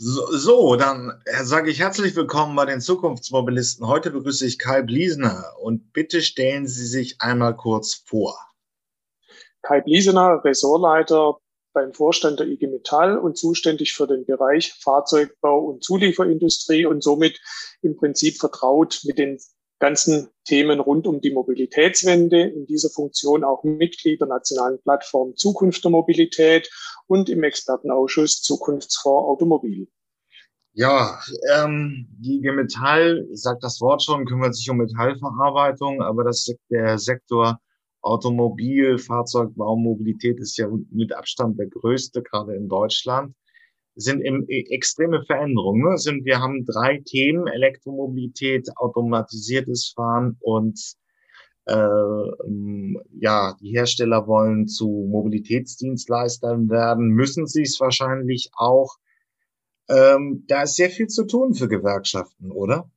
So, dann sage ich herzlich willkommen bei den Zukunftsmobilisten. Heute begrüße ich Kai Bliesener und bitte stellen Sie sich einmal kurz vor. Kai Bliesener, Ressortleiter beim Vorstand der IG Metall und zuständig für den Bereich Fahrzeugbau und Zulieferindustrie und somit im Prinzip vertraut mit den ganzen Themen rund um die Mobilitätswende. In dieser Funktion auch Mitglied der nationalen Plattform Zukunft der Mobilität und im Expertenausschuss Zukunftsfonds Automobil. Ja, ähm, die IG Metall, sagt das Wort schon, kümmert sich um Metallverarbeitung, aber das, der Sektor Automobil, Fahrzeugbau, Mobilität ist ja mit Abstand der größte, gerade in Deutschland sind im, e, extreme Veränderungen. Ne? Sind, wir haben drei Themen, Elektromobilität, automatisiertes Fahren und äh, ähm, ja, die Hersteller wollen zu Mobilitätsdienstleistern werden, müssen sie es wahrscheinlich auch. Ähm, da ist sehr viel zu tun für Gewerkschaften, oder?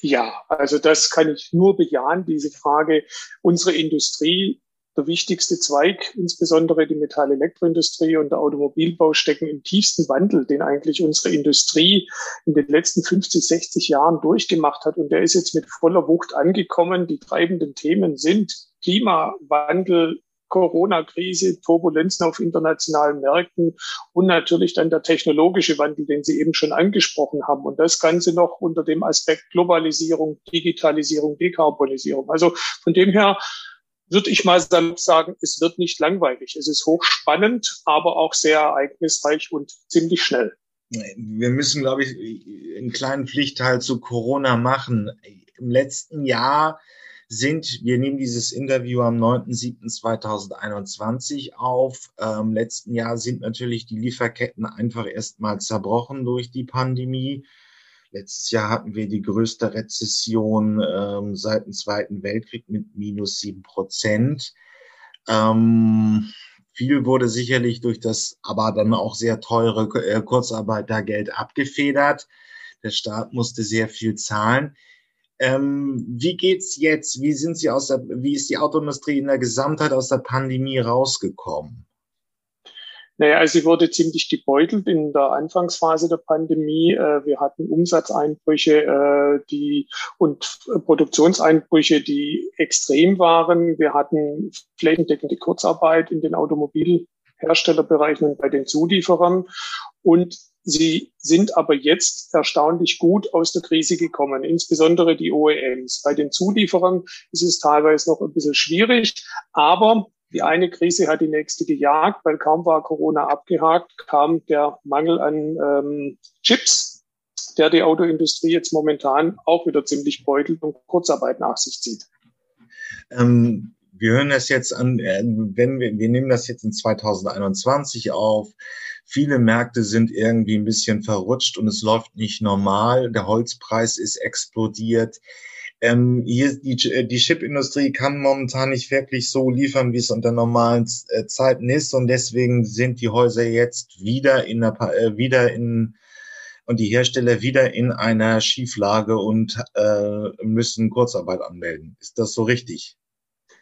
Ja, also das kann ich nur bejahen, diese Frage. Unsere Industrie der wichtigste Zweig, insbesondere die Metall-Elektroindustrie und der Automobilbau, stecken im tiefsten Wandel, den eigentlich unsere Industrie in den letzten 50, 60 Jahren durchgemacht hat. Und der ist jetzt mit voller Wucht angekommen. Die treibenden Themen sind Klimawandel, Corona-Krise, Turbulenzen auf internationalen Märkten und natürlich dann der technologische Wandel, den Sie eben schon angesprochen haben. Und das Ganze noch unter dem Aspekt Globalisierung, Digitalisierung, Dekarbonisierung. Also von dem her würde ich mal sagen, es wird nicht langweilig. Es ist hochspannend, aber auch sehr ereignisreich und ziemlich schnell. Wir müssen, glaube ich, einen kleinen Pflichtteil zu Corona machen. Im letzten Jahr sind, wir nehmen dieses Interview am 9.7.2021 auf. Im letzten Jahr sind natürlich die Lieferketten einfach erstmal zerbrochen durch die Pandemie. Letztes Jahr hatten wir die größte Rezession ähm, seit dem Zweiten Weltkrieg mit minus sieben Prozent. Ähm, viel wurde sicherlich durch das aber dann auch sehr teure äh, Kurzarbeitergeld abgefedert. Der Staat musste sehr viel zahlen. Ähm, wie geht's jetzt? Wie sind Sie aus der, wie ist die Autoindustrie in der Gesamtheit aus der Pandemie rausgekommen? Naja, also sie wurde ziemlich gebeutelt in der Anfangsphase der Pandemie. Äh, wir hatten Umsatzeinbrüche äh, die, und Produktionseinbrüche, die extrem waren. Wir hatten flächendeckende Kurzarbeit in den Automobilherstellerbereichen und bei den Zulieferern. Und sie sind aber jetzt erstaunlich gut aus der Krise gekommen, insbesondere die OEMs. Bei den Zulieferern ist es teilweise noch ein bisschen schwierig, aber die eine Krise hat die nächste gejagt, weil kaum war Corona abgehakt, kam der Mangel an ähm, Chips, der die Autoindustrie jetzt momentan auch wieder ziemlich beutelt und Kurzarbeit nach sich zieht. Ähm, wir hören das jetzt an, äh, wenn wir, wir nehmen das jetzt in 2021 auf. Viele Märkte sind irgendwie ein bisschen verrutscht und es läuft nicht normal. Der Holzpreis ist explodiert. Ähm, hier die, äh, die Chipindustrie kann momentan nicht wirklich so liefern, wie es unter normalen äh, Zeiten ist und deswegen sind die Häuser jetzt wieder in der, äh, wieder in und die Hersteller wieder in einer Schieflage und äh, müssen Kurzarbeit anmelden. Ist das so richtig?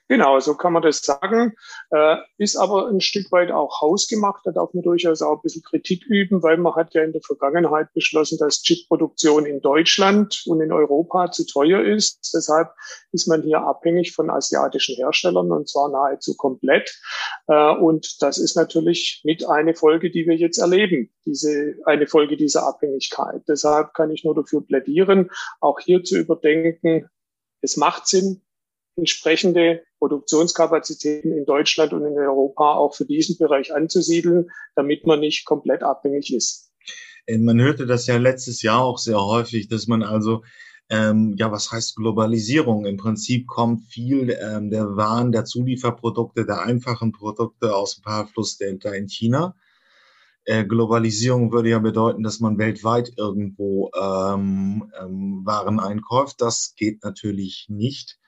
Genau, so kann man das sagen. Äh, ist aber ein Stück weit auch hausgemacht. Da darf man durchaus auch ein bisschen Kritik üben, weil man hat ja in der Vergangenheit beschlossen, dass Chipproduktion in Deutschland und in Europa zu teuer ist. Deshalb ist man hier abhängig von asiatischen Herstellern und zwar nahezu komplett. Äh, und das ist natürlich mit eine Folge, die wir jetzt erleben, diese, eine Folge dieser Abhängigkeit. Deshalb kann ich nur dafür plädieren, auch hier zu überdenken, es macht Sinn, entsprechende Produktionskapazitäten in Deutschland und in Europa auch für diesen Bereich anzusiedeln, damit man nicht komplett abhängig ist. Äh, man hörte das ja letztes Jahr auch sehr häufig, dass man also ähm, ja, was heißt Globalisierung? Im Prinzip kommt viel ähm, der Waren, der Zulieferprodukte, der einfachen Produkte aus dem Paraflussdelta in China. Äh, Globalisierung würde ja bedeuten, dass man weltweit irgendwo ähm, ähm, Waren einkauft. Das geht natürlich nicht.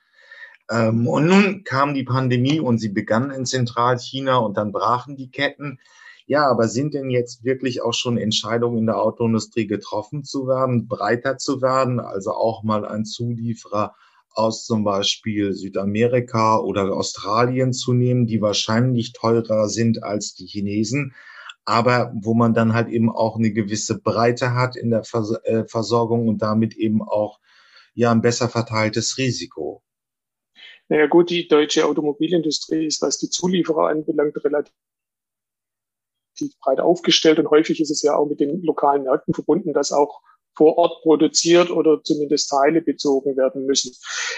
Ähm, und nun kam die Pandemie und sie begann in Zentralchina und dann brachen die Ketten. Ja, aber sind denn jetzt wirklich auch schon Entscheidungen in der Autoindustrie getroffen zu werden, breiter zu werden, also auch mal ein Zulieferer aus zum Beispiel Südamerika oder Australien zu nehmen, die wahrscheinlich teurer sind als die Chinesen, aber wo man dann halt eben auch eine gewisse Breite hat in der äh, Versorgung und damit eben auch ja ein besser verteiltes Risiko. Naja gut, die deutsche Automobilindustrie ist, was die Zulieferer anbelangt, relativ breit aufgestellt und häufig ist es ja auch mit den lokalen Märkten verbunden, dass auch vor Ort produziert oder zumindest Teile bezogen werden müssen.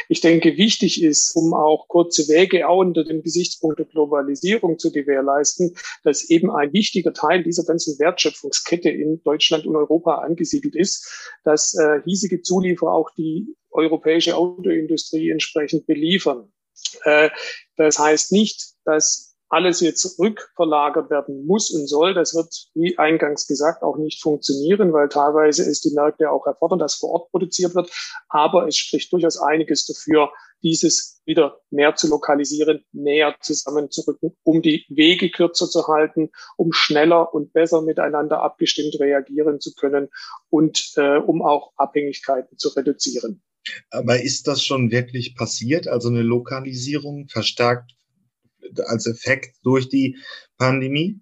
Ich denke, wichtig ist, um auch kurze Wege auch unter dem Gesichtspunkt der Globalisierung zu gewährleisten, dass eben ein wichtiger Teil dieser ganzen Wertschöpfungskette in Deutschland und Europa angesiedelt ist, dass äh, hiesige Zulieferer auch die europäische Autoindustrie entsprechend beliefern. Äh, das heißt nicht, dass alles jetzt rückverlagert werden muss und soll. Das wird, wie eingangs gesagt, auch nicht funktionieren, weil teilweise ist die Märkte auch erfordern, dass vor Ort produziert wird. Aber es spricht durchaus einiges dafür, dieses wieder mehr zu lokalisieren, näher zusammenzurücken, um die Wege kürzer zu halten, um schneller und besser miteinander abgestimmt reagieren zu können und äh, um auch Abhängigkeiten zu reduzieren. Aber ist das schon wirklich passiert? Also eine Lokalisierung verstärkt als Effekt durch die Pandemie?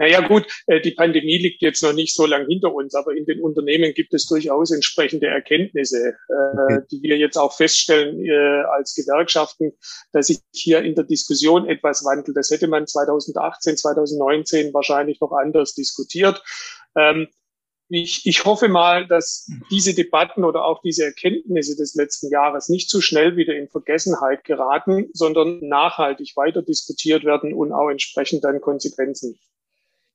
Naja gut, äh, die Pandemie liegt jetzt noch nicht so lang hinter uns, aber in den Unternehmen gibt es durchaus entsprechende Erkenntnisse, äh, okay. die wir jetzt auch feststellen äh, als Gewerkschaften, dass sich hier in der Diskussion etwas wandelt. Das hätte man 2018, 2019 wahrscheinlich noch anders diskutiert. Ähm, ich, ich hoffe mal, dass diese Debatten oder auch diese Erkenntnisse des letzten Jahres nicht zu so schnell wieder in Vergessenheit geraten, sondern nachhaltig weiter diskutiert werden und auch entsprechend dann Konsequenzen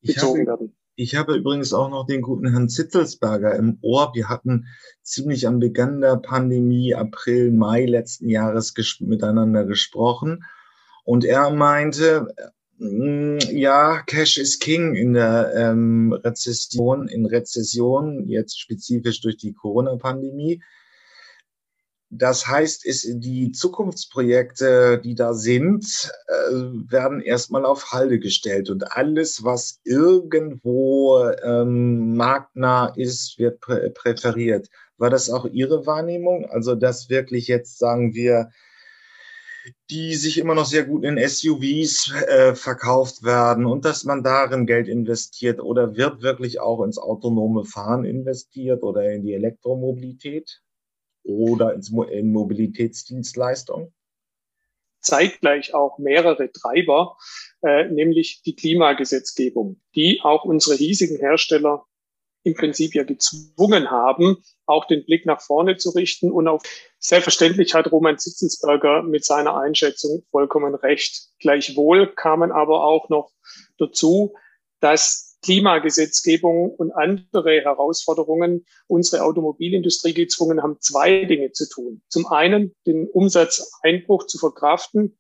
bezogen habe, werden. Ich habe übrigens auch noch den guten Herrn Zittelsberger im Ohr. Wir hatten ziemlich am Beginn der Pandemie, April, Mai letzten Jahres miteinander gesprochen. Und er meinte, ja, Cash is King in der ähm, Rezession, in Rezession, jetzt spezifisch durch die Corona-Pandemie. Das heißt, ist, die Zukunftsprojekte, die da sind, äh, werden erstmal auf Halde gestellt und alles, was irgendwo ähm, marktnah ist, wird prä präferiert. War das auch Ihre Wahrnehmung? Also, dass wirklich jetzt, sagen wir, die sich immer noch sehr gut in SUVs äh, verkauft werden und dass man darin Geld investiert oder wird wirklich auch ins autonome Fahren investiert oder in die Elektromobilität oder ins Mo in Mobilitätsdienstleistungen? Zeitgleich auch mehrere Treiber, äh, nämlich die Klimagesetzgebung, die auch unsere hiesigen Hersteller im Prinzip ja gezwungen haben, auch den Blick nach vorne zu richten. Und auf selbstverständlich hat Roman Zitzelsberger mit seiner Einschätzung vollkommen recht. Gleichwohl kamen aber auch noch dazu, dass Klimagesetzgebung und andere Herausforderungen unsere Automobilindustrie gezwungen haben, zwei Dinge zu tun. Zum einen den Umsatzeinbruch zu verkraften,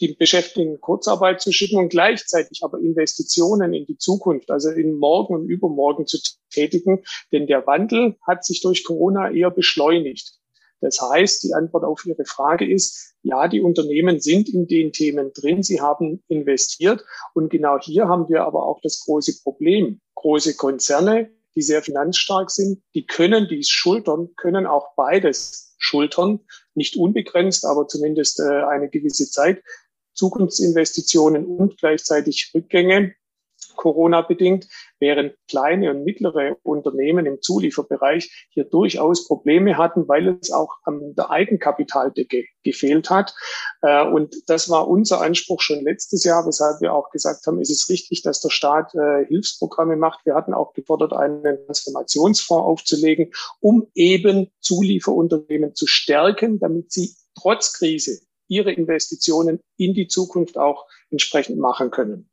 die Beschäftigten Kurzarbeit zu schicken und gleichzeitig aber Investitionen in die Zukunft, also in morgen und übermorgen zu tätigen. Denn der Wandel hat sich durch Corona eher beschleunigt. Das heißt, die Antwort auf Ihre Frage ist, ja, die Unternehmen sind in den Themen drin, sie haben investiert. Und genau hier haben wir aber auch das große Problem. Große Konzerne, die sehr finanzstark sind, die können dies schultern, können auch beides schultern, nicht unbegrenzt, aber zumindest äh, eine gewisse Zeit. Zukunftsinvestitionen und gleichzeitig Rückgänge Corona-bedingt, während kleine und mittlere Unternehmen im Zulieferbereich hier durchaus Probleme hatten, weil es auch an der Eigenkapitaldecke gefehlt hat. Äh, und das war unser Anspruch schon letztes Jahr, weshalb wir auch gesagt haben, es ist richtig, dass der Staat äh, Hilfsprogramme macht. Wir hatten auch gefordert, einen Transformationsfonds aufzulegen, um eben Zulieferunternehmen zu stärken, damit sie trotz Krise ihre Investitionen in die Zukunft auch entsprechend machen können.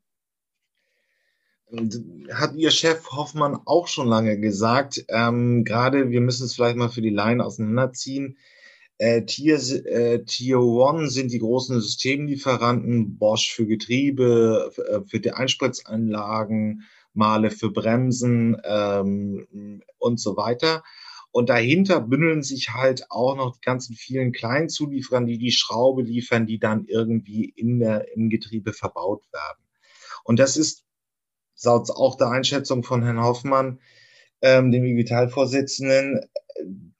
Hat Ihr Chef Hoffmann auch schon lange gesagt, ähm, gerade wir müssen es vielleicht mal für die Laien auseinanderziehen. Äh, Tier, äh, Tier One sind die großen Systemlieferanten, Bosch für Getriebe, für, äh, für die Einspritzanlagen, Male für Bremsen ähm, und so weiter. Und dahinter bündeln sich halt auch noch die ganzen vielen kleinen Zulieferern, die die Schraube liefern, die dann irgendwie in der, im Getriebe verbaut werden. Und das ist, laut auch der Einschätzung von Herrn Hoffmann, ähm, dem Vitalvorsitzenden,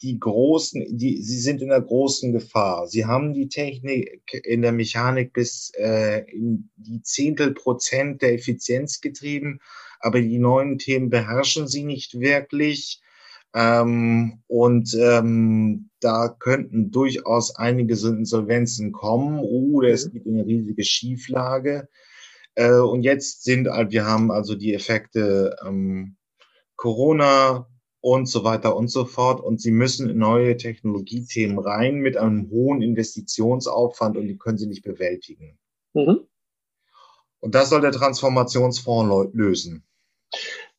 die großen, die, sie sind in der großen Gefahr. Sie haben die Technik in der Mechanik bis äh, in die Zehntel Prozent der Effizienz getrieben, aber die neuen Themen beherrschen sie nicht wirklich. Ähm, und ähm, da könnten durchaus einige Insolvenzen kommen oder es mhm. gibt eine riesige Schieflage. Äh, und jetzt sind, wir haben also die Effekte ähm, Corona und so weiter und so fort. Und sie müssen in neue Technologiethemen rein mit einem hohen Investitionsaufwand und die können sie nicht bewältigen. Mhm. Und das soll der Transformationsfonds lösen.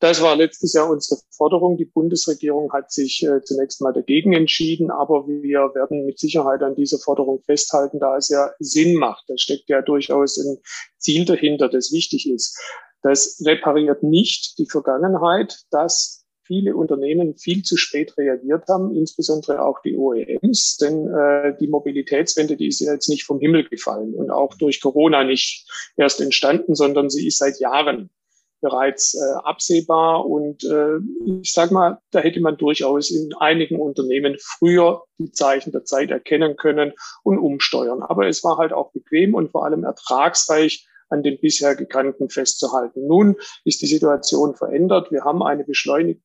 Das war letztes Jahr unsere Forderung. Die Bundesregierung hat sich äh, zunächst mal dagegen entschieden, aber wir werden mit Sicherheit an dieser Forderung festhalten, da es ja Sinn macht. Da steckt ja durchaus ein Ziel dahinter, das wichtig ist. Das repariert nicht die Vergangenheit, dass viele Unternehmen viel zu spät reagiert haben, insbesondere auch die OEMs, denn äh, die Mobilitätswende, die ist ja jetzt nicht vom Himmel gefallen und auch durch Corona nicht erst entstanden, sondern sie ist seit Jahren bereits äh, absehbar. Und äh, ich sage mal, da hätte man durchaus in einigen Unternehmen früher die Zeichen der Zeit erkennen können und umsteuern. Aber es war halt auch bequem und vor allem ertragsreich an den bisher gekannten festzuhalten. Nun ist die Situation verändert. Wir haben eine beschleunigte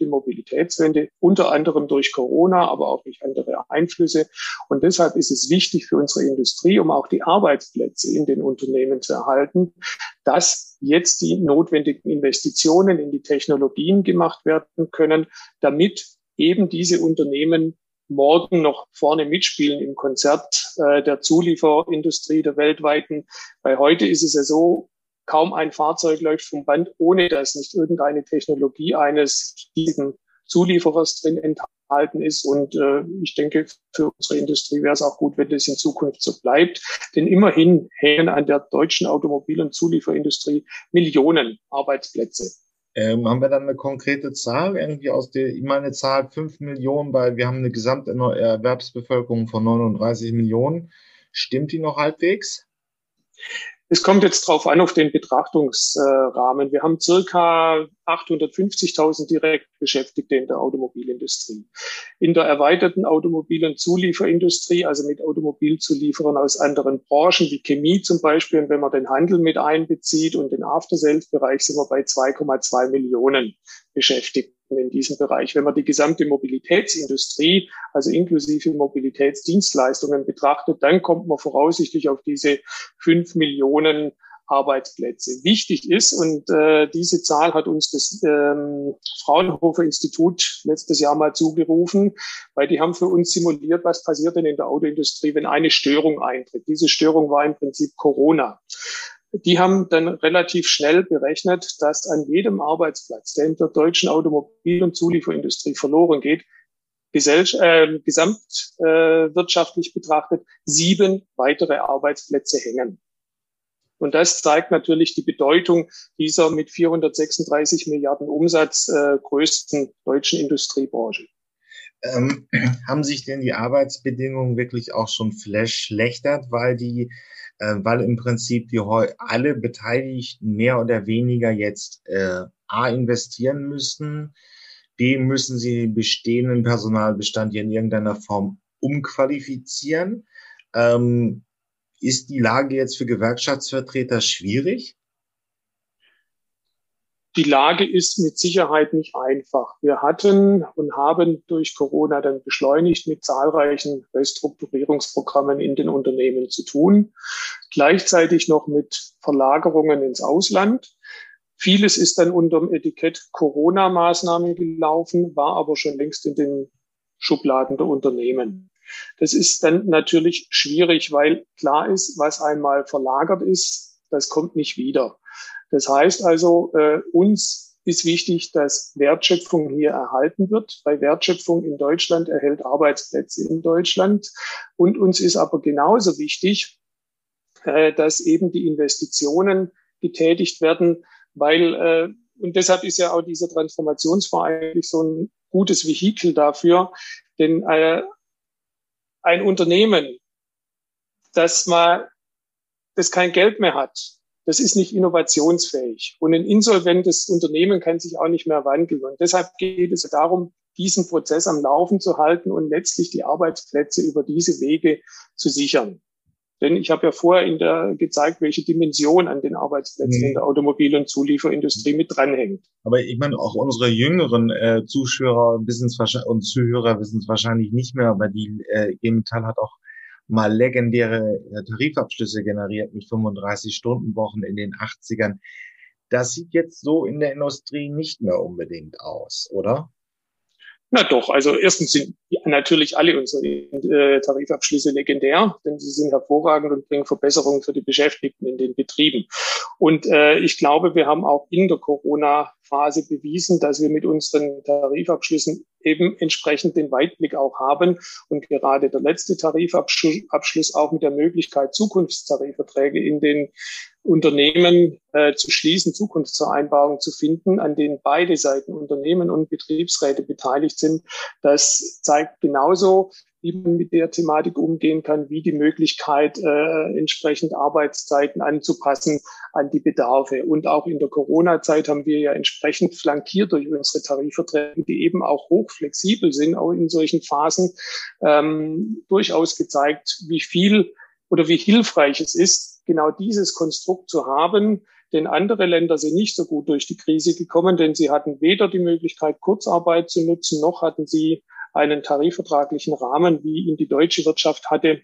die Mobilitätswende, unter anderem durch Corona, aber auch durch andere Einflüsse. Und deshalb ist es wichtig für unsere Industrie, um auch die Arbeitsplätze in den Unternehmen zu erhalten, dass jetzt die notwendigen Investitionen in die Technologien gemacht werden können, damit eben diese Unternehmen morgen noch vorne mitspielen im Konzert äh, der Zulieferindustrie der weltweiten. Weil heute ist es ja so, kaum ein Fahrzeug läuft vom Band, ohne dass nicht irgendeine Technologie eines riesigen Zulieferers drin enthalten ist. Und äh, ich denke, für unsere Industrie wäre es auch gut, wenn das in Zukunft so bleibt. Denn immerhin hängen an der deutschen Automobil- und Zulieferindustrie Millionen Arbeitsplätze. Ähm, haben wir dann eine konkrete Zahl, irgendwie aus der, ich meine Zahl 5 Millionen, weil wir haben eine gesamte Erwerbsbevölkerung von 39 Millionen. Stimmt die noch halbwegs? Es kommt jetzt drauf an, auf den Betrachtungsrahmen. Wir haben circa 850.000 direkt Beschäftigte in der Automobilindustrie. In der erweiterten Automobil- und Zulieferindustrie, also mit Automobilzulieferern aus anderen Branchen wie Chemie zum Beispiel, und wenn man den Handel mit einbezieht und den After-Sales-Bereich, sind wir bei 2,2 Millionen Beschäftigten in diesem Bereich. Wenn man die gesamte Mobilitätsindustrie, also inklusive Mobilitätsdienstleistungen betrachtet, dann kommt man voraussichtlich auf diese fünf Millionen Arbeitsplätze. Wichtig ist, und äh, diese Zahl hat uns das ähm, Fraunhofer Institut letztes Jahr mal zugerufen, weil die haben für uns simuliert, was passiert denn in der Autoindustrie, wenn eine Störung eintritt. Diese Störung war im Prinzip Corona. Die haben dann relativ schnell berechnet, dass an jedem Arbeitsplatz, der in der deutschen Automobil- und Zulieferindustrie verloren geht, äh, gesamtwirtschaftlich äh, betrachtet sieben weitere Arbeitsplätze hängen. Und das zeigt natürlich die Bedeutung dieser mit 436 Milliarden Umsatz äh, größten deutschen Industriebranche. Ähm, haben sich denn die Arbeitsbedingungen wirklich auch schon verschlechtert, weil die äh, weil im Prinzip die alle Beteiligten mehr oder weniger jetzt äh, A investieren müssen, B müssen sie den bestehenden Personalbestand in irgendeiner Form umqualifizieren. Ähm, ist die Lage jetzt für Gewerkschaftsvertreter schwierig? Die Lage ist mit Sicherheit nicht einfach. Wir hatten und haben durch Corona dann beschleunigt mit zahlreichen Restrukturierungsprogrammen in den Unternehmen zu tun. Gleichzeitig noch mit Verlagerungen ins Ausland. Vieles ist dann unter dem Etikett Corona-Maßnahmen gelaufen, war aber schon längst in den Schubladen der Unternehmen. Das ist dann natürlich schwierig, weil klar ist, was einmal verlagert ist, das kommt nicht wieder. Das heißt also, äh, uns ist wichtig, dass Wertschöpfung hier erhalten wird, weil Wertschöpfung in Deutschland erhält Arbeitsplätze in Deutschland. Und uns ist aber genauso wichtig, äh, dass eben die Investitionen getätigt werden, weil, äh, und deshalb ist ja auch dieser Transformationsfonds eigentlich so ein gutes Vehikel dafür, denn äh, ein Unternehmen, das mal, das kein Geld mehr hat, das ist nicht innovationsfähig. Und ein insolventes Unternehmen kann sich auch nicht mehr wandeln. Und deshalb geht es darum, diesen Prozess am Laufen zu halten und letztlich die Arbeitsplätze über diese Wege zu sichern. Denn ich habe ja vorher in der gezeigt, welche Dimension an den Arbeitsplätzen mhm. in der Automobil- und Zulieferindustrie mit dranhängt. Aber ich meine, auch unsere jüngeren äh, Zuschauer und Zuhörer wissen es wahrscheinlich nicht mehr, aber die äh, G Metall hat auch mal legendäre äh, Tarifabschlüsse generiert mit 35-Stunden-Wochen in den 80ern. Das sieht jetzt so in der Industrie nicht mehr unbedingt aus, oder? Na doch, also erstens sind natürlich alle unsere äh, Tarifabschlüsse legendär, denn sie sind hervorragend und bringen Verbesserungen für die Beschäftigten in den Betrieben. Und äh, ich glaube, wir haben auch in der Corona-Phase bewiesen, dass wir mit unseren Tarifabschlüssen eben entsprechend den Weitblick auch haben und gerade der letzte Tarifabschluss auch mit der Möglichkeit, Zukunftstarifverträge in den Unternehmen äh, zu schließen, Zukunftsvereinbarungen zu finden, an denen beide Seiten Unternehmen und Betriebsräte beteiligt sind. Das zeigt genauso, wie man mit der Thematik umgehen kann, wie die Möglichkeit, äh, entsprechend Arbeitszeiten anzupassen an die Bedarfe. Und auch in der Corona-Zeit haben wir ja entsprechend flankiert durch unsere Tarifverträge, die eben auch hochflexibel sind, auch in solchen Phasen, ähm, durchaus gezeigt, wie viel oder wie hilfreich es ist, genau dieses Konstrukt zu haben. Denn andere Länder sind nicht so gut durch die Krise gekommen, denn sie hatten weder die Möglichkeit, Kurzarbeit zu nutzen, noch hatten sie einen tarifvertraglichen Rahmen, wie ihn die deutsche Wirtschaft hatte.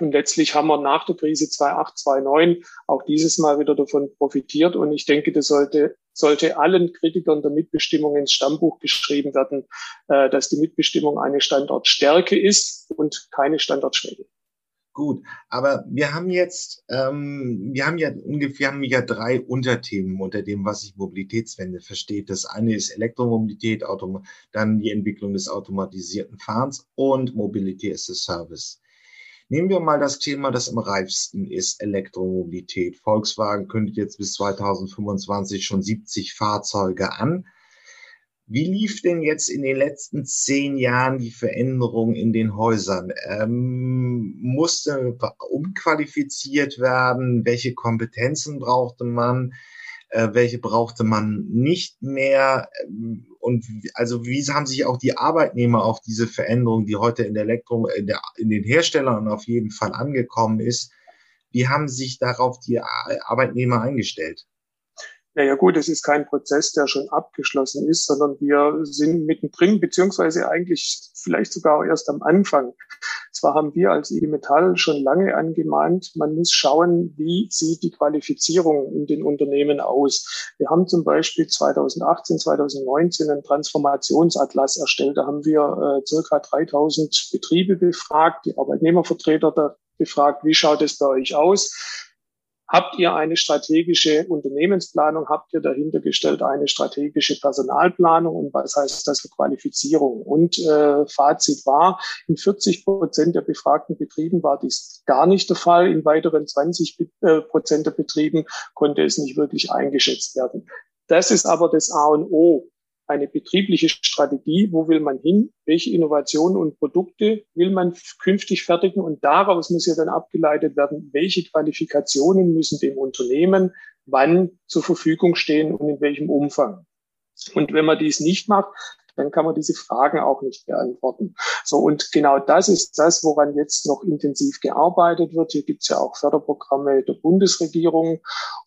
Und letztlich haben wir nach der Krise 2008, 2009 auch dieses Mal wieder davon profitiert. Und ich denke, das sollte, sollte allen Kritikern der Mitbestimmung ins Stammbuch geschrieben werden, äh, dass die Mitbestimmung eine Standortstärke ist und keine Standortschwäche. Gut, aber wir haben jetzt, ähm, wir haben ja ungefähr haben ja drei Unterthemen unter dem, was sich Mobilitätswende versteht. Das eine ist Elektromobilität, Autom dann die Entwicklung des automatisierten Fahrens und Mobilität as a Service. Nehmen wir mal das Thema, das am reifsten ist, Elektromobilität. Volkswagen kündigt jetzt bis 2025 schon 70 Fahrzeuge an. Wie lief denn jetzt in den letzten zehn Jahren die Veränderung in den Häusern? Ähm, musste umqualifiziert werden? Welche Kompetenzen brauchte man? Äh, welche brauchte man nicht mehr? Ähm, und also wie haben sich auch die Arbeitnehmer auf diese Veränderung, die heute in der Elektro, in, der, in den Herstellern auf jeden Fall angekommen ist, wie haben sich darauf die Arbeitnehmer eingestellt? Naja gut, es ist kein Prozess, der schon abgeschlossen ist, sondern wir sind mittendrin, beziehungsweise eigentlich vielleicht sogar auch erst am Anfang. Zwar haben wir als IG Metall schon lange angemahnt, man muss schauen, wie sieht die Qualifizierung in den Unternehmen aus. Wir haben zum Beispiel 2018, 2019 einen Transformationsatlas erstellt. Da haben wir äh, circa 3000 Betriebe befragt, die Arbeitnehmervertreter da befragt, wie schaut es bei euch aus? Habt ihr eine strategische Unternehmensplanung? Habt ihr dahinter gestellt eine strategische Personalplanung? Und was heißt das für Qualifizierung? Und äh, Fazit war, in 40 Prozent der befragten Betrieben war dies gar nicht der Fall. In weiteren 20 äh, Prozent der Betrieben konnte es nicht wirklich eingeschätzt werden. Das ist aber das A und O eine betriebliche Strategie, wo will man hin, welche Innovationen und Produkte will man künftig fertigen und daraus muss ja dann abgeleitet werden, welche Qualifikationen müssen dem Unternehmen wann zur Verfügung stehen und in welchem Umfang. Und wenn man dies nicht macht, dann kann man diese Fragen auch nicht beantworten. So, und genau das ist das, woran jetzt noch intensiv gearbeitet wird. Hier gibt es ja auch Förderprogramme der Bundesregierung.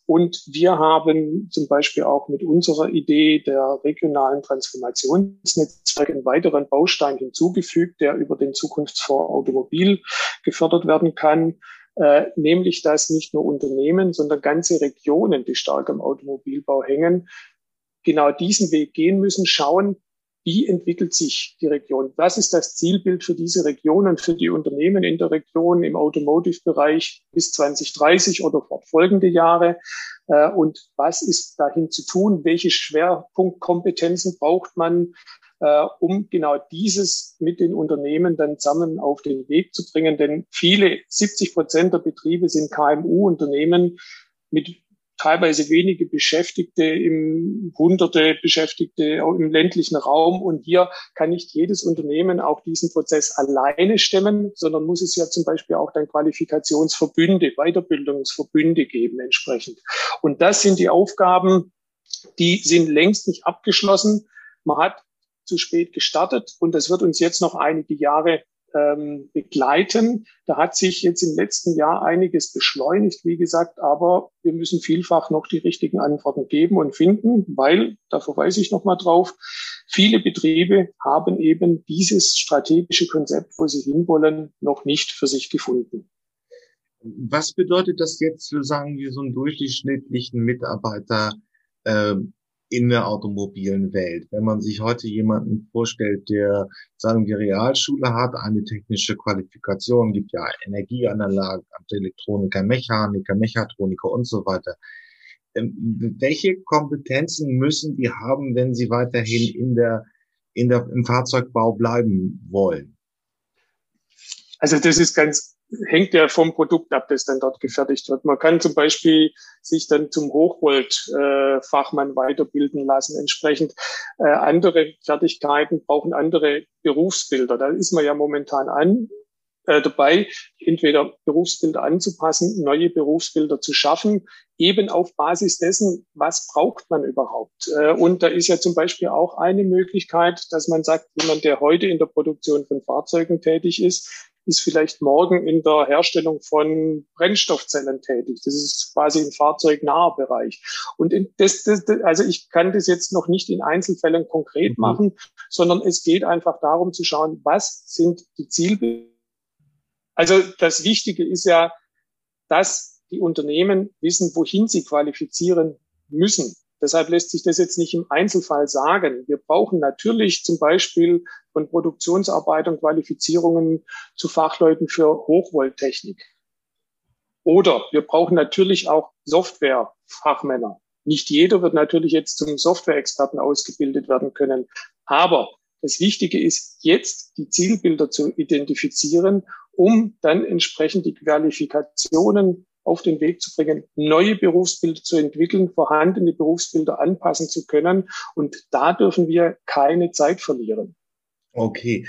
Und wir haben zum Beispiel auch mit unserer Idee der regionalen Transformationsnetzwerke einen weiteren Baustein hinzugefügt, der über den Zukunftsfonds Automobil gefördert werden kann. Äh, nämlich dass nicht nur Unternehmen, sondern ganze Regionen, die stark am Automobilbau hängen, genau diesen Weg gehen müssen, schauen, wie entwickelt sich die Region? Was ist das Zielbild für diese Region und für die Unternehmen in der Region im Automotive-Bereich bis 2030 oder fortfolgende Jahre? Äh, und was ist dahin zu tun? Welche Schwerpunktkompetenzen braucht man, äh, um genau dieses mit den Unternehmen dann zusammen auf den Weg zu bringen? Denn viele, 70 Prozent der Betriebe sind KMU-Unternehmen mit teilweise wenige Beschäftigte, im hunderte Beschäftigte im ländlichen Raum. Und hier kann nicht jedes Unternehmen auch diesen Prozess alleine stemmen, sondern muss es ja zum Beispiel auch dann Qualifikationsverbünde, Weiterbildungsverbünde geben entsprechend. Und das sind die Aufgaben, die sind längst nicht abgeschlossen. Man hat zu spät gestartet und das wird uns jetzt noch einige Jahre ähm, begleiten. Da hat sich jetzt im letzten Jahr einiges beschleunigt, wie gesagt, aber wir müssen vielfach noch die richtigen Antworten geben und finden, weil, da verweise ich nochmal drauf, viele Betriebe haben eben dieses strategische Konzept, wo sie hinwollen, noch nicht für sich gefunden. Was bedeutet das jetzt für, sagen wir, so einen durchschnittlichen Mitarbeiter äh, in der automobilen Welt. Wenn man sich heute jemanden vorstellt, der, sagen wir, Realschule hat, eine technische Qualifikation, gibt ja Energieanlagen, Elektroniker, Mechaniker, Mechatroniker und so weiter. Ähm, welche Kompetenzen müssen die haben, wenn sie weiterhin in der, in der, im Fahrzeugbau bleiben wollen? Also das ist ganz hängt ja vom Produkt ab, das dann dort gefertigt wird. Man kann zum Beispiel sich dann zum Hochvolt-Fachmann weiterbilden lassen. Entsprechend äh, andere Fertigkeiten brauchen andere Berufsbilder. Da ist man ja momentan an äh, dabei, entweder Berufsbilder anzupassen, neue Berufsbilder zu schaffen, eben auf Basis dessen, was braucht man überhaupt. Äh, und da ist ja zum Beispiel auch eine Möglichkeit, dass man sagt, jemand, der heute in der Produktion von Fahrzeugen tätig ist, ist vielleicht morgen in der Herstellung von Brennstoffzellen tätig. Das ist quasi ein fahrzeugnaher Bereich. Und das, das, also ich kann das jetzt noch nicht in Einzelfällen konkret mhm. machen, sondern es geht einfach darum zu schauen, was sind die Zielbilder. Also das Wichtige ist ja, dass die Unternehmen wissen, wohin sie qualifizieren müssen. Deshalb lässt sich das jetzt nicht im Einzelfall sagen. Wir brauchen natürlich zum Beispiel von Produktionsarbeitern Qualifizierungen zu Fachleuten für Hochvolttechnik. Oder wir brauchen natürlich auch Softwarefachmänner. Nicht jeder wird natürlich jetzt zum Softwareexperten ausgebildet werden können. Aber das Wichtige ist jetzt die Zielbilder zu identifizieren, um dann entsprechend die Qualifikationen auf den Weg zu bringen, neue Berufsbilder zu entwickeln, vorhandene Berufsbilder anpassen zu können. Und da dürfen wir keine Zeit verlieren. Okay,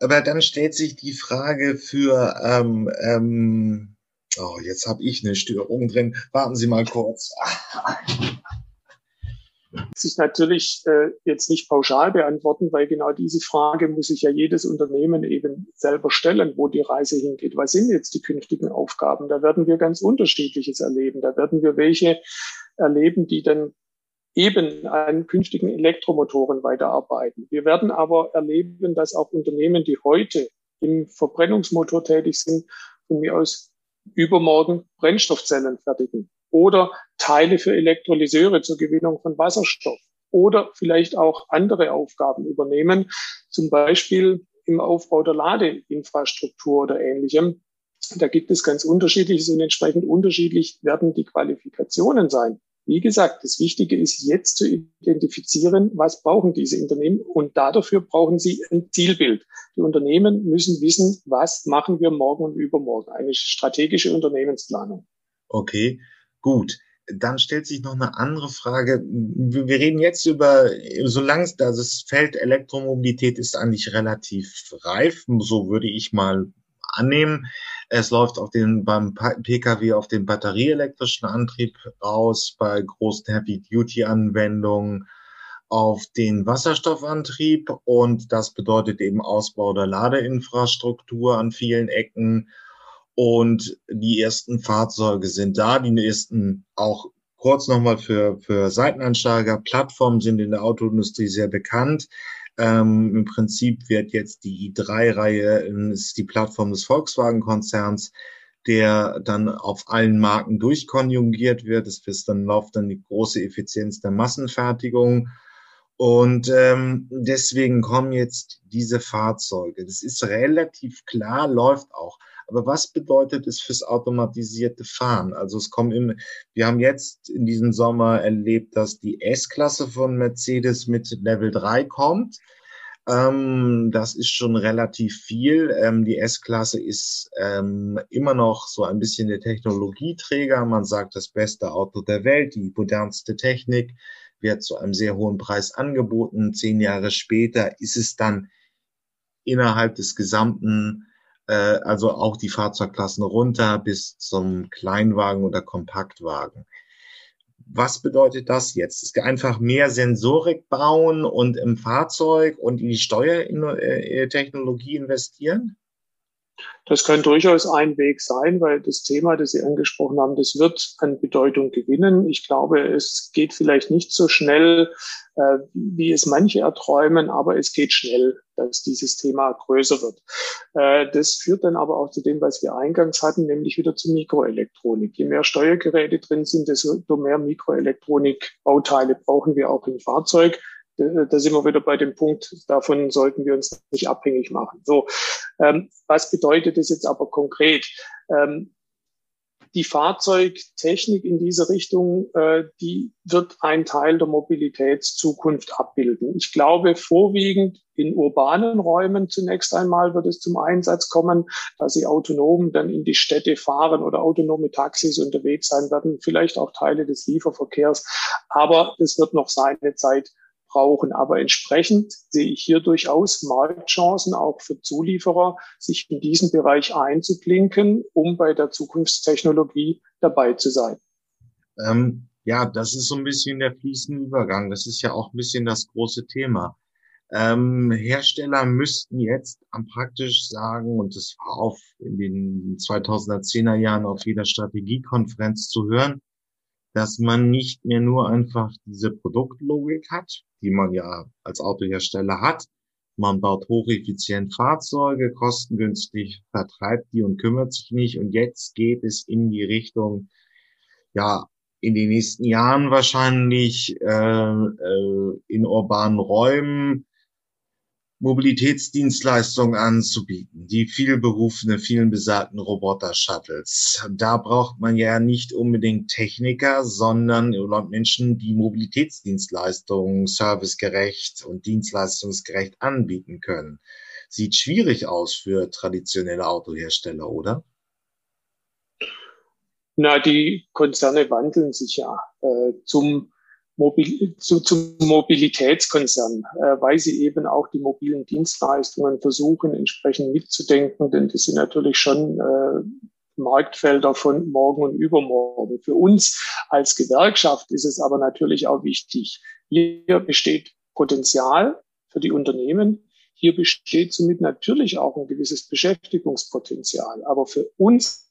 aber dann stellt sich die Frage für, ähm, ähm, oh, jetzt habe ich eine Störung drin. Warten Sie mal kurz sich natürlich äh, jetzt nicht pauschal beantworten, weil genau diese Frage muss sich ja jedes Unternehmen eben selber stellen, wo die Reise hingeht. Was sind jetzt die künftigen Aufgaben? Da werden wir ganz unterschiedliches erleben. Da werden wir welche erleben, die dann eben an künftigen Elektromotoren weiterarbeiten. Wir werden aber erleben, dass auch Unternehmen, die heute im Verbrennungsmotor tätig sind, von mir aus übermorgen Brennstoffzellen fertigen oder Teile für Elektrolyseure zur Gewinnung von Wasserstoff oder vielleicht auch andere Aufgaben übernehmen, zum Beispiel im Aufbau der Ladeinfrastruktur oder ähnlichem. Da gibt es ganz unterschiedliches und entsprechend unterschiedlich werden die Qualifikationen sein. Wie gesagt, das Wichtige ist jetzt zu identifizieren, was brauchen diese Unternehmen und dafür brauchen sie ein Zielbild. Die Unternehmen müssen wissen, was machen wir morgen und übermorgen. Eine strategische Unternehmensplanung. Okay. Gut, dann stellt sich noch eine andere Frage. Wir reden jetzt über, solange also das Feld Elektromobilität ist eigentlich relativ reif, so würde ich mal annehmen. Es läuft auf den, beim Pkw auf den batterieelektrischen Antrieb raus, bei großen Heavy-Duty-Anwendungen auf den Wasserstoffantrieb und das bedeutet eben Ausbau der Ladeinfrastruktur an vielen Ecken und die ersten Fahrzeuge sind da, die ersten auch kurz nochmal für, für Seitenansteiger. Plattformen sind in der Autoindustrie sehr bekannt. Ähm, Im Prinzip wird jetzt die i3-Reihe, ist die Plattform des Volkswagen-Konzerns, der dann auf allen Marken durchkonjugiert wird. Es ist dann läuft dann die große Effizienz der Massenfertigung. Und ähm, deswegen kommen jetzt diese Fahrzeuge. Das ist relativ klar, läuft auch. Aber was bedeutet es fürs automatisierte Fahren? Also es kommen im, wir haben jetzt in diesem Sommer erlebt, dass die S-Klasse von Mercedes mit Level 3 kommt. Ähm, das ist schon relativ viel. Ähm, die S-Klasse ist ähm, immer noch so ein bisschen der Technologieträger. Man sagt, das beste Auto der Welt, die modernste Technik wird zu einem sehr hohen Preis angeboten. Zehn Jahre später ist es dann innerhalb des gesamten, äh, also auch die Fahrzeugklassen runter bis zum Kleinwagen oder Kompaktwagen. Was bedeutet das jetzt? Es einfach mehr Sensorik bauen und im Fahrzeug und in die Steuertechnologie investieren? Das kann durchaus ein Weg sein, weil das Thema, das Sie angesprochen haben, das wird an Bedeutung gewinnen. Ich glaube, es geht vielleicht nicht so schnell, äh, wie es manche erträumen, aber es geht schnell, dass dieses Thema größer wird. Äh, das führt dann aber auch zu dem, was wir eingangs hatten, nämlich wieder zur Mikroelektronik. Je mehr Steuergeräte drin sind, desto mehr Mikroelektronik-Bauteile brauchen wir auch im Fahrzeug da sind wir wieder bei dem Punkt, davon sollten wir uns nicht abhängig machen. So, ähm, was bedeutet das jetzt aber konkret? Ähm, die Fahrzeugtechnik in diese Richtung, äh, die wird ein Teil der Mobilitätszukunft abbilden. Ich glaube, vorwiegend in urbanen Räumen zunächst einmal wird es zum Einsatz kommen, dass sie autonom dann in die Städte fahren oder autonome Taxis unterwegs sein werden, vielleicht auch Teile des Lieferverkehrs. Aber es wird noch seine Zeit brauchen. Aber entsprechend sehe ich hier durchaus Marktchancen auch für Zulieferer, sich in diesen Bereich einzuklinken, um bei der Zukunftstechnologie dabei zu sein. Ähm, ja, das ist so ein bisschen der fließende Übergang. Das ist ja auch ein bisschen das große Thema. Ähm, Hersteller müssten jetzt am praktisch sagen, und das war auch in den 2010er Jahren auf jeder Strategiekonferenz zu hören, dass man nicht mehr nur einfach diese Produktlogik hat, die man ja als Autohersteller hat. Man baut hocheffizient Fahrzeuge, kostengünstig, vertreibt die und kümmert sich nicht. Und jetzt geht es in die Richtung, ja, in den nächsten Jahren wahrscheinlich äh, äh, in urbanen Räumen Mobilitätsdienstleistungen anzubieten, die vielberufene, vielen besagten Roboter-Shuttles. Da braucht man ja nicht unbedingt Techniker, sondern Menschen, die Mobilitätsdienstleistungen servicegerecht und dienstleistungsgerecht anbieten können. Sieht schwierig aus für traditionelle Autohersteller, oder? Na, die Konzerne wandeln sich ja äh, zum Mobil zu, zum Mobilitätskonzern, äh, weil sie eben auch die mobilen Dienstleistungen versuchen, entsprechend mitzudenken, denn das sind natürlich schon äh, Marktfelder von morgen und übermorgen. Für uns als Gewerkschaft ist es aber natürlich auch wichtig. Hier besteht Potenzial für die Unternehmen. Hier besteht somit natürlich auch ein gewisses Beschäftigungspotenzial. Aber für uns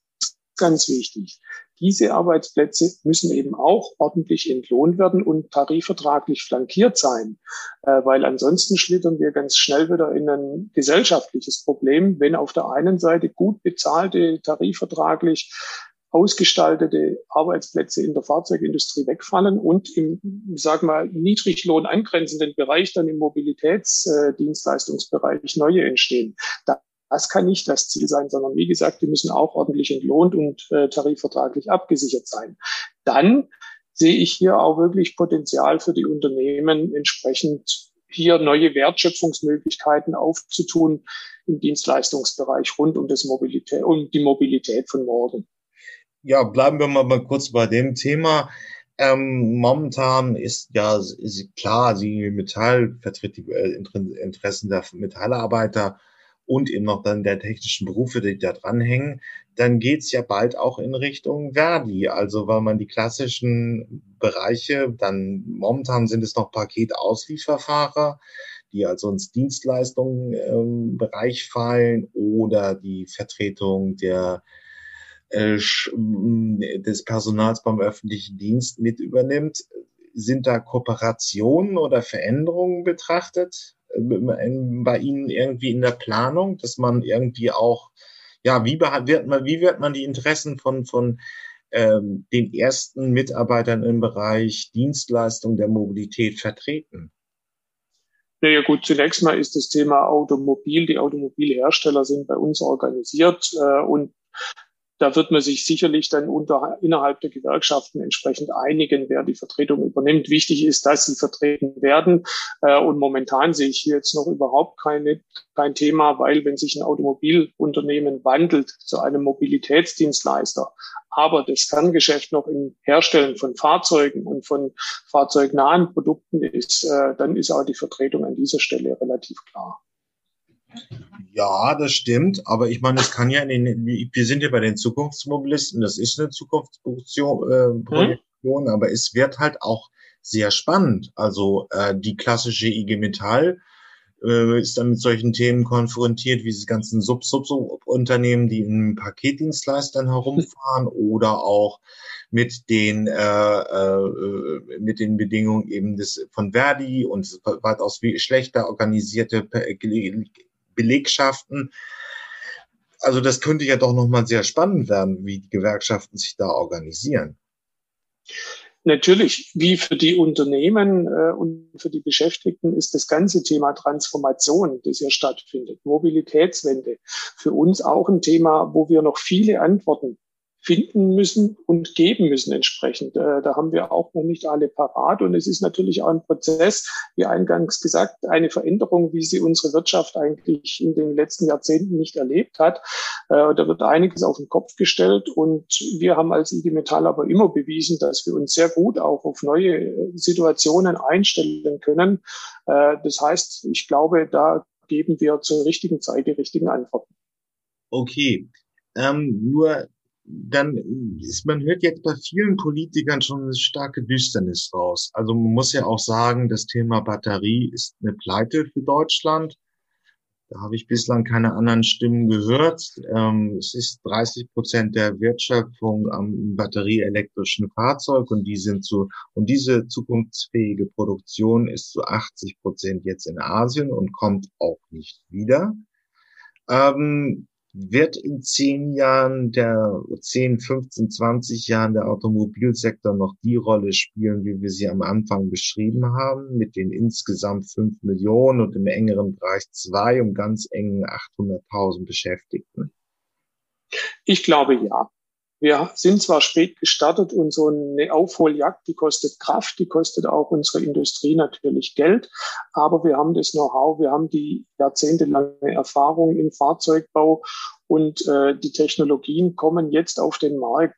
ganz wichtig. Diese Arbeitsplätze müssen eben auch ordentlich entlohnt werden und tarifvertraglich flankiert sein, äh, weil ansonsten schlittern wir ganz schnell wieder in ein gesellschaftliches Problem, wenn auf der einen Seite gut bezahlte, tarifvertraglich ausgestaltete Arbeitsplätze in der Fahrzeugindustrie wegfallen und im, sag mal, Niedriglohn angrenzenden Bereich dann im Mobilitätsdienstleistungsbereich neue entstehen. Da das kann nicht das Ziel sein, sondern wie gesagt, die müssen auch ordentlich entlohnt und äh, tarifvertraglich abgesichert sein. Dann sehe ich hier auch wirklich Potenzial für die Unternehmen, entsprechend hier neue Wertschöpfungsmöglichkeiten aufzutun im Dienstleistungsbereich rund um, das Mobilität, um die Mobilität von morgen. Ja, bleiben wir mal kurz bei dem Thema. Ähm, momentan ist ja ist klar, die Metall vertritt die äh, Interessen der Metallarbeiter und eben noch dann der technischen Berufe, die da dranhängen, dann geht's ja bald auch in Richtung Verdi. Also weil man die klassischen Bereiche, dann momentan sind es noch Paketauslieferfahrer, die also ins Dienstleistungsbereich ähm, fallen oder die Vertretung der äh, des Personals beim öffentlichen Dienst mit übernimmt. Sind da Kooperationen oder Veränderungen betrachtet? Bei Ihnen irgendwie in der Planung, dass man irgendwie auch, ja, wie wird man, wie wird man die Interessen von, von ähm, den ersten Mitarbeitern im Bereich Dienstleistung der Mobilität vertreten? Naja gut, zunächst mal ist das Thema Automobil. Die Automobilhersteller sind bei uns organisiert äh, und da wird man sich sicherlich dann unter, innerhalb der Gewerkschaften entsprechend einigen, wer die Vertretung übernimmt. Wichtig ist, dass sie vertreten werden. Äh, und momentan sehe ich hier jetzt noch überhaupt keine, kein Thema, weil wenn sich ein Automobilunternehmen wandelt zu einem Mobilitätsdienstleister, aber das Kerngeschäft noch im Herstellen von Fahrzeugen und von fahrzeugnahen Produkten ist, äh, dann ist auch die Vertretung an dieser Stelle relativ klar. Ja, das stimmt. Aber ich meine, es kann ja in den, wir sind ja bei den Zukunftsmobilisten, das ist eine Zukunftsprojektion, äh, hm? aber es wird halt auch sehr spannend. Also äh, die klassische IG Metall äh, ist dann mit solchen Themen konfrontiert, wie diese ganzen Sub-Sub-Unternehmen, die in Paketdienstleistern herumfahren oder auch mit den äh, äh, mit den Bedingungen eben des von Verdi und weitaus wie schlechter organisierte Belegschaften. Also das könnte ja doch nochmal sehr spannend werden, wie die Gewerkschaften sich da organisieren. Natürlich, wie für die Unternehmen äh, und für die Beschäftigten ist das ganze Thema Transformation, das hier stattfindet, Mobilitätswende, für uns auch ein Thema, wo wir noch viele Antworten finden müssen und geben müssen entsprechend. Äh, da haben wir auch noch nicht alle parat. Und es ist natürlich auch ein Prozess, wie eingangs gesagt, eine Veränderung, wie sie unsere Wirtschaft eigentlich in den letzten Jahrzehnten nicht erlebt hat. Äh, da wird einiges auf den Kopf gestellt. Und wir haben als IG Metall aber immer bewiesen, dass wir uns sehr gut auch auf neue Situationen einstellen können. Äh, das heißt, ich glaube, da geben wir zur richtigen Zeit die richtigen Antworten. Okay. Ähm, nur dann ist, man hört jetzt bei vielen Politikern schon eine starke Düsternis raus. Also man muss ja auch sagen, das Thema Batterie ist eine Pleite für Deutschland. Da habe ich bislang keine anderen Stimmen gehört. Ähm, es ist 30 Prozent der Wertschöpfung am batterieelektrischen Fahrzeug und die sind zu, und diese zukunftsfähige Produktion ist zu 80 Prozent jetzt in Asien und kommt auch nicht wieder. Ähm, wird in zehn Jahren, der 10, 15, 20 Jahren der Automobilsektor noch die Rolle spielen, wie wir sie am Anfang beschrieben haben, mit den insgesamt fünf Millionen und im engeren Bereich zwei und ganz engen 800.000 Beschäftigten? Ich glaube ja. Wir sind zwar spät gestartet und so eine Aufholjagd, die kostet Kraft, die kostet auch unsere Industrie natürlich Geld, aber wir haben das Know-how, wir haben die jahrzehntelange Erfahrung im Fahrzeugbau und äh, die Technologien kommen jetzt auf den Markt,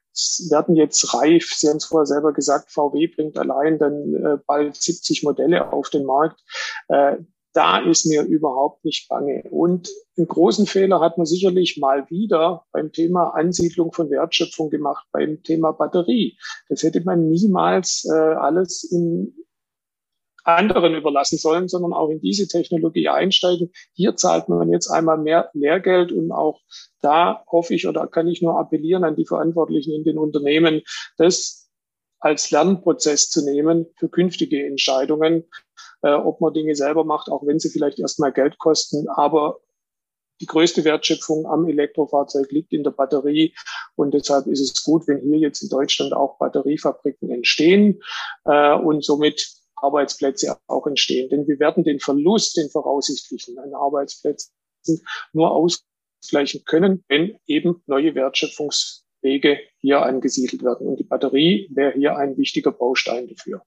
werden jetzt reif. Sie haben es vorher selber gesagt, VW bringt allein dann äh, bald 70 Modelle auf den Markt. Äh, da ist mir überhaupt nicht bange. Und einen großen Fehler hat man sicherlich mal wieder beim Thema Ansiedlung von Wertschöpfung gemacht, beim Thema Batterie. Das hätte man niemals äh, alles in anderen überlassen sollen, sondern auch in diese Technologie einsteigen. Hier zahlt man jetzt einmal mehr Lehrgeld und auch da hoffe ich oder kann ich nur appellieren an die Verantwortlichen in den Unternehmen, das als Lernprozess zu nehmen für künftige Entscheidungen äh, ob man Dinge selber macht, auch wenn sie vielleicht erstmal Geld kosten. Aber die größte Wertschöpfung am Elektrofahrzeug liegt in der Batterie. Und deshalb ist es gut, wenn hier jetzt in Deutschland auch Batteriefabriken entstehen äh, und somit Arbeitsplätze auch entstehen. Denn wir werden den Verlust, den voraussichtlichen an Arbeitsplätzen nur ausgleichen können, wenn eben neue Wertschöpfungswege hier angesiedelt werden. Und die Batterie wäre hier ein wichtiger Baustein dafür.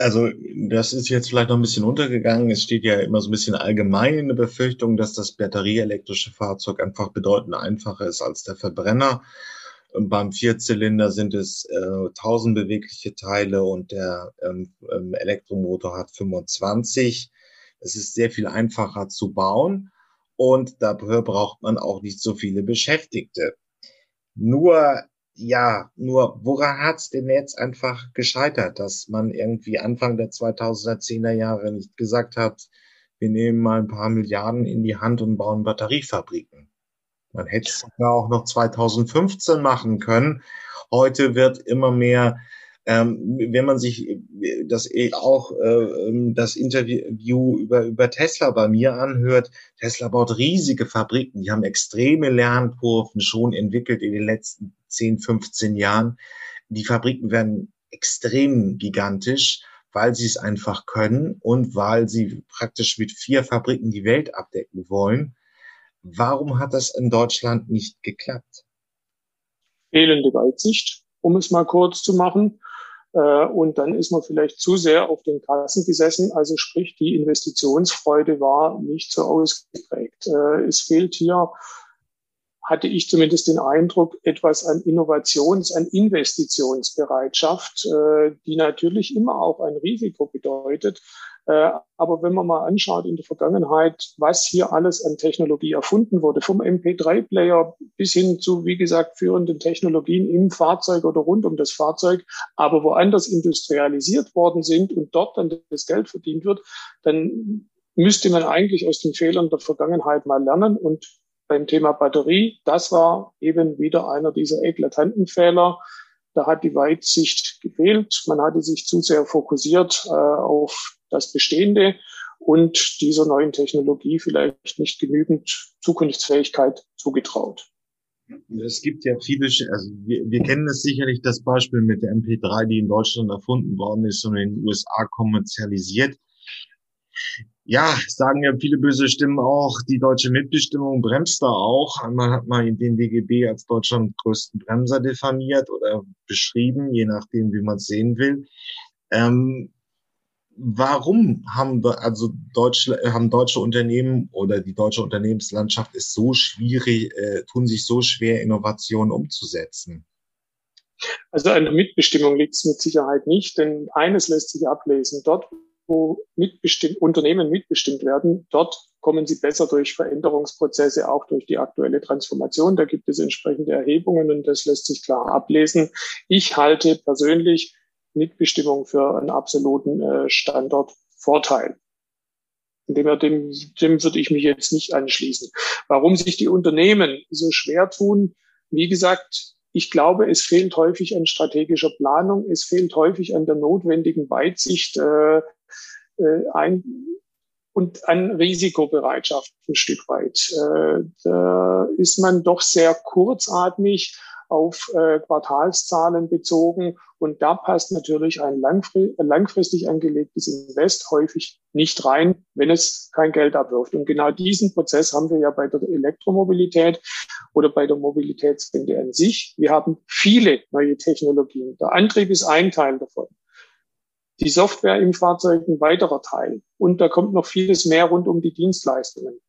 Also das ist jetzt vielleicht noch ein bisschen untergegangen. Es steht ja immer so ein bisschen allgemein in der Befürchtung, dass das batterieelektrische Fahrzeug einfach bedeutend einfacher ist als der Verbrenner. Beim Vierzylinder sind es äh, 1000 bewegliche Teile und der ähm, ähm Elektromotor hat 25. Es ist sehr viel einfacher zu bauen und dafür braucht man auch nicht so viele Beschäftigte. Nur ja, nur woran hat's denn jetzt einfach gescheitert, dass man irgendwie Anfang der 2010er Jahre nicht gesagt hat, wir nehmen mal ein paar Milliarden in die Hand und bauen Batteriefabriken. Man hätte es ja auch noch 2015 machen können. Heute wird immer mehr ähm, wenn man sich das eh auch äh, das Interview über, über Tesla bei mir anhört, Tesla baut riesige Fabriken, die haben extreme Lernkurven schon entwickelt in den letzten 10, 15 Jahren. Die Fabriken werden extrem gigantisch, weil sie es einfach können und weil sie praktisch mit vier Fabriken die Welt abdecken wollen. Warum hat das in Deutschland nicht geklappt? fehlende Weitsicht, um es mal kurz zu machen. Äh, und dann ist man vielleicht zu sehr auf den Kassen gesessen. Also sprich, die Investitionsfreude war nicht so ausgeprägt. Äh, es fehlt hier hatte ich zumindest den Eindruck, etwas an Innovations-, an Investitionsbereitschaft, äh, die natürlich immer auch ein Risiko bedeutet. Äh, aber wenn man mal anschaut in der Vergangenheit, was hier alles an Technologie erfunden wurde, vom MP3-Player bis hin zu, wie gesagt, führenden Technologien im Fahrzeug oder rund um das Fahrzeug, aber woanders industrialisiert worden sind und dort dann das Geld verdient wird, dann müsste man eigentlich aus den Fehlern der Vergangenheit mal lernen und beim Thema Batterie, das war eben wieder einer dieser eklatanten Fehler. Da hat die Weitsicht gefehlt. Man hatte sich zu sehr fokussiert äh, auf das Bestehende und dieser neuen Technologie vielleicht nicht genügend Zukunftsfähigkeit zugetraut. Es gibt ja viele, also wir, wir kennen es sicherlich, das Beispiel mit der MP3, die in Deutschland erfunden worden ist und in den USA kommerzialisiert ja, sagen ja viele böse Stimmen auch, die deutsche Mitbestimmung bremst da auch. Einmal hat man den DGB als Deutschland größten Bremser diffamiert oder beschrieben, je nachdem, wie man es sehen will. Ähm, warum haben also deutsche, haben deutsche Unternehmen oder die deutsche Unternehmenslandschaft ist so schwierig, äh, tun sich so schwer, Innovationen umzusetzen? Also an der Mitbestimmung liegt es mit Sicherheit nicht, denn eines lässt sich ablesen. Dort, wo mitbestimmt, Unternehmen mitbestimmt werden, dort kommen sie besser durch Veränderungsprozesse, auch durch die aktuelle Transformation. Da gibt es entsprechende Erhebungen und das lässt sich klar ablesen. Ich halte persönlich Mitbestimmung für einen absoluten äh, Standortvorteil. Dem, dem, dem würde ich mich jetzt nicht anschließen. Warum sich die Unternehmen so schwer tun, wie gesagt, ich glaube, es fehlt häufig an strategischer Planung, es fehlt häufig an der notwendigen Weitsicht, äh, äh, ein, und an Risikobereitschaft ein Stück weit. Äh, da ist man doch sehr kurzatmig auf äh, Quartalszahlen bezogen und da passt natürlich ein langfristig angelegtes Invest häufig nicht rein, wenn es kein Geld abwirft. Und genau diesen Prozess haben wir ja bei der Elektromobilität oder bei der Mobilitätswende an sich. Wir haben viele neue Technologien. Der Antrieb ist ein Teil davon die Software im Fahrzeug ein weiterer Teil. Und da kommt noch vieles mehr rund um die Dienstleistungen.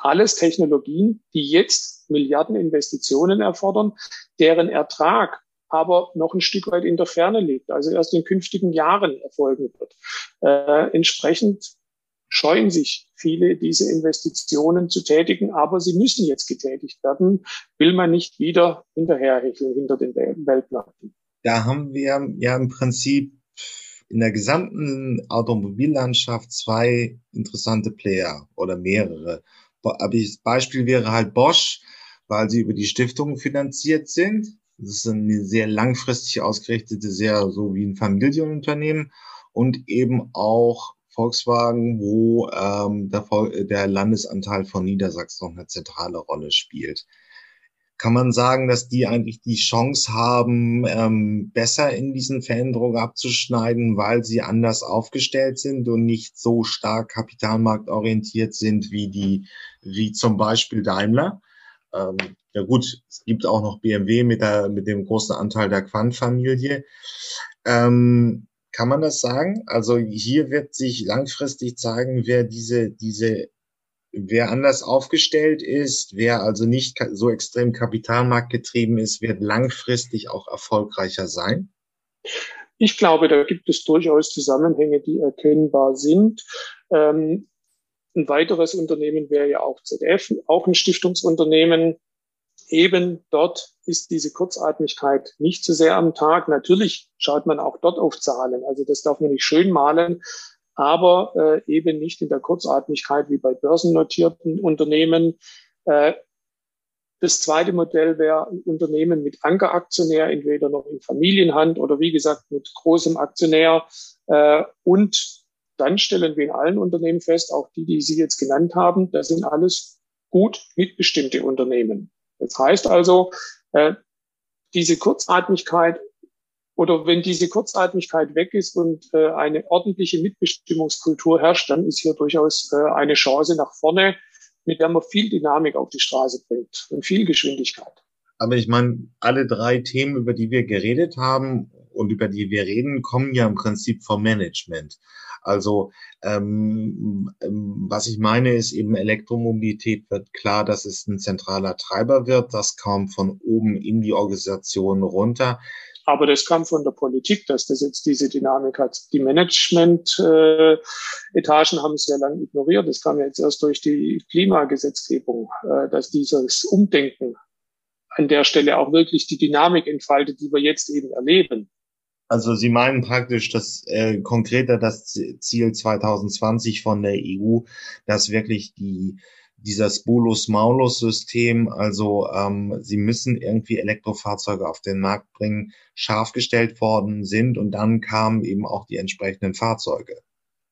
Alles Technologien, die jetzt Milliardeninvestitionen erfordern, deren Ertrag aber noch ein Stück weit in der Ferne liegt, also erst in künftigen Jahren erfolgen wird. Äh, entsprechend scheuen sich viele, diese Investitionen zu tätigen, aber sie müssen jetzt getätigt werden, will man nicht wieder hinterherhecheln hinter den Weltmärkten. Da haben wir ja im Prinzip in der gesamten Automobillandschaft zwei interessante Player oder mehrere. Das Beispiel wäre halt Bosch, weil sie über die Stiftung finanziert sind. Das ist eine sehr langfristig ausgerichtete, sehr so wie ein Familienunternehmen und eben auch Volkswagen, wo ähm, der, der Landesanteil von Niedersachsen noch eine zentrale Rolle spielt kann man sagen, dass die eigentlich die Chance haben, ähm, besser in diesen Veränderungen abzuschneiden, weil sie anders aufgestellt sind und nicht so stark kapitalmarktorientiert sind wie die, wie zum Beispiel Daimler. Ähm, ja gut, es gibt auch noch BMW mit, der, mit dem großen Anteil der Quant-Familie. Ähm, kann man das sagen? Also hier wird sich langfristig zeigen, wer diese, diese Wer anders aufgestellt ist, wer also nicht so extrem kapitalmarktgetrieben ist, wird langfristig auch erfolgreicher sein? Ich glaube, da gibt es durchaus Zusammenhänge, die erkennbar sind. Ähm, ein weiteres Unternehmen wäre ja auch ZF, auch ein Stiftungsunternehmen. Eben dort ist diese Kurzatmigkeit nicht so sehr am Tag. Natürlich schaut man auch dort auf Zahlen. Also das darf man nicht schön malen aber äh, eben nicht in der Kurzatmigkeit wie bei börsennotierten Unternehmen. Äh, das zweite Modell wäre ein Unternehmen mit Ankeraktionär, entweder noch in Familienhand oder wie gesagt mit großem Aktionär. Äh, und dann stellen wir in allen Unternehmen fest, auch die, die Sie jetzt genannt haben, das sind alles gut mitbestimmte Unternehmen. Das heißt also, äh, diese Kurzatmigkeit oder wenn diese Kurzatmigkeit weg ist und äh, eine ordentliche Mitbestimmungskultur herrscht, dann ist hier durchaus äh, eine Chance nach vorne, mit der man viel Dynamik auf die Straße bringt und viel Geschwindigkeit. Aber ich meine, alle drei Themen, über die wir geredet haben und über die wir reden, kommen ja im Prinzip vom Management. Also ähm, ähm, was ich meine, ist eben Elektromobilität wird klar, dass es ein zentraler Treiber wird. Das kam von oben in die Organisation runter. Aber das kam von der Politik, dass das jetzt diese Dynamik hat. Die Management-Etagen haben es sehr lange ignoriert. Das kam jetzt erst durch die Klimagesetzgebung, äh, dass dieses Umdenken an der Stelle auch wirklich die Dynamik entfaltet, die wir jetzt eben erleben. Also Sie meinen praktisch, dass äh, konkreter das Ziel 2020 von der EU, dass wirklich die dieses Bolus-Maulus-System, also ähm, sie müssen irgendwie Elektrofahrzeuge auf den Markt bringen, scharf gestellt worden sind und dann kamen eben auch die entsprechenden Fahrzeuge.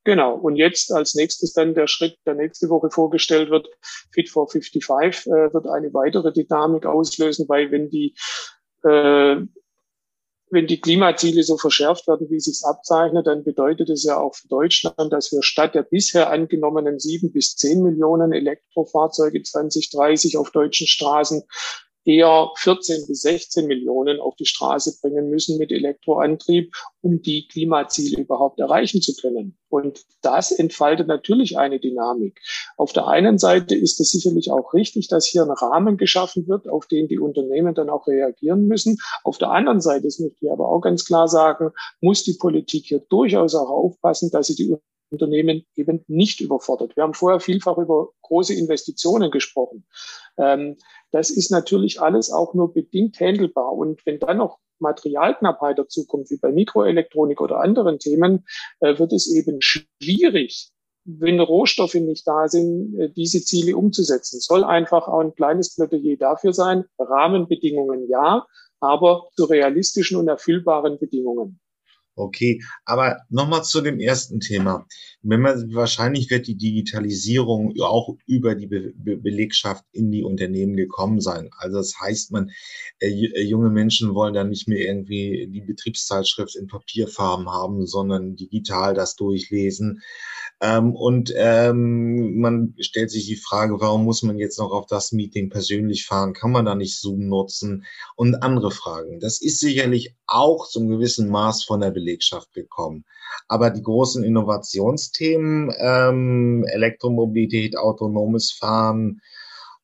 Genau. Und jetzt als nächstes dann der Schritt, der nächste Woche vorgestellt wird, Fit for 55, äh, wird eine weitere Dynamik auslösen, weil wenn die äh, wenn die Klimaziele so verschärft werden, wie es sich abzeichnet, dann bedeutet es ja auch für Deutschland, dass wir statt der bisher angenommenen sieben bis zehn Millionen Elektrofahrzeuge 2030 auf deutschen Straßen eher 14 bis 16 Millionen auf die Straße bringen müssen mit Elektroantrieb, um die Klimaziele überhaupt erreichen zu können. Und das entfaltet natürlich eine Dynamik. Auf der einen Seite ist es sicherlich auch richtig, dass hier ein Rahmen geschaffen wird, auf den die Unternehmen dann auch reagieren müssen. Auf der anderen Seite, das möchte ich aber auch ganz klar sagen, muss die Politik hier durchaus auch aufpassen, dass sie die Unternehmen eben nicht überfordert. Wir haben vorher vielfach über große Investitionen gesprochen. Ähm, das ist natürlich alles auch nur bedingt handelbar. Und wenn dann noch Materialknappheit dazukommt, wie bei Mikroelektronik oder anderen Themen, äh, wird es eben schwierig, wenn Rohstoffe nicht da sind, äh, diese Ziele umzusetzen. Soll einfach auch ein kleines Plädoyer dafür sein. Rahmenbedingungen ja, aber zu realistischen und erfüllbaren Bedingungen. Okay, aber nochmal zu dem ersten Thema. Wenn man, wahrscheinlich wird die Digitalisierung auch über die Be Be Belegschaft in die Unternehmen gekommen sein. Also das heißt, man, äh, äh, junge Menschen wollen dann nicht mehr irgendwie die Betriebszeitschrift in Papierfarben haben, sondern digital das durchlesen. Ähm, und ähm, man stellt sich die Frage, warum muss man jetzt noch auf das Meeting persönlich fahren? Kann man da nicht Zoom nutzen? Und andere Fragen. Das ist sicherlich auch zum gewissen Maß von der Belegschaft gekommen. Aber die großen Innovationsthemen, ähm, Elektromobilität, autonomes Fahren,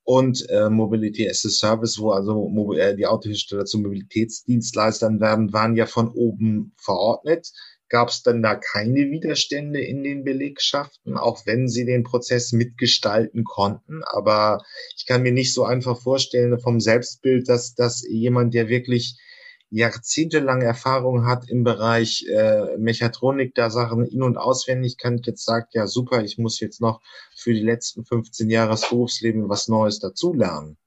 und äh, Mobility as a Service, wo also äh, die Autohersteller zu Mobilitätsdienstleistern werden, waren ja von oben verordnet. Gab es denn da keine Widerstände in den Belegschaften, auch wenn sie den Prozess mitgestalten konnten? Aber ich kann mir nicht so einfach vorstellen vom Selbstbild, dass, dass jemand, der wirklich jahrzehntelang Erfahrung hat im Bereich äh, Mechatronik, da Sachen in- und auswendig kann, jetzt sagt, ja super, ich muss jetzt noch für die letzten 15 Jahre des Berufslebens was Neues dazulernen.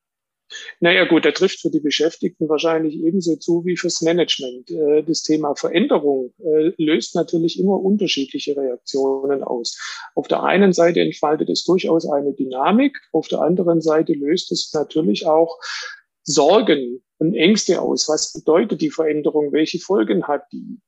Naja gut, der trifft für die Beschäftigten wahrscheinlich ebenso zu wie fürs Management. Äh, das Thema Veränderung äh, löst natürlich immer unterschiedliche Reaktionen aus. Auf der einen Seite entfaltet es durchaus eine Dynamik, auf der anderen Seite löst es natürlich auch Sorgen und Ängste aus. Was bedeutet die Veränderung? Welche Folgen hat die?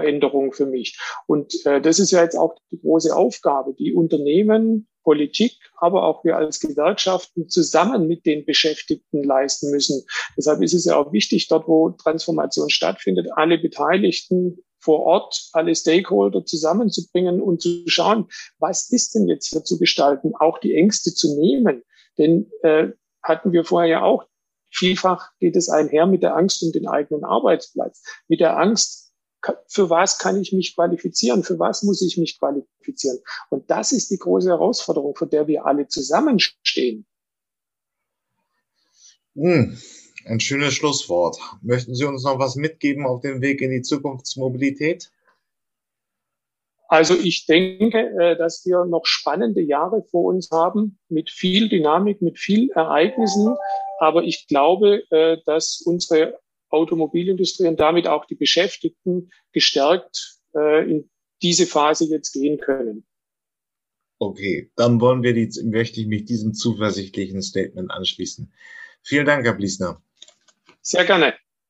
Veränderung für mich. Und äh, das ist ja jetzt auch die große Aufgabe, die Unternehmen Politik, aber auch wir als Gewerkschaften zusammen mit den Beschäftigten leisten müssen. Deshalb ist es ja auch wichtig, dort wo Transformation stattfindet, alle Beteiligten vor Ort, alle Stakeholder zusammenzubringen und zu schauen, was ist denn jetzt hier zu gestalten, auch die Ängste zu nehmen. Denn äh, hatten wir vorher ja auch, vielfach geht es einher mit der Angst um den eigenen Arbeitsplatz, mit der Angst, für was kann ich mich qualifizieren, für was muss ich mich qualifizieren. Und das ist die große Herausforderung, vor der wir alle zusammenstehen. Hm, ein schönes Schlusswort. Möchten Sie uns noch was mitgeben auf dem Weg in die Zukunftsmobilität? Also ich denke, äh, dass wir noch spannende Jahre vor uns haben mit viel Dynamik, mit viel Ereignissen. Aber ich glaube, äh, dass unsere Automobilindustrie und damit auch die Beschäftigten gestärkt äh, in diese Phase jetzt gehen können. Okay, dann wollen wir die, möchte ich mich diesem zuversichtlichen Statement anschließen. Vielen Dank, Herr Bliesner. Sehr gerne.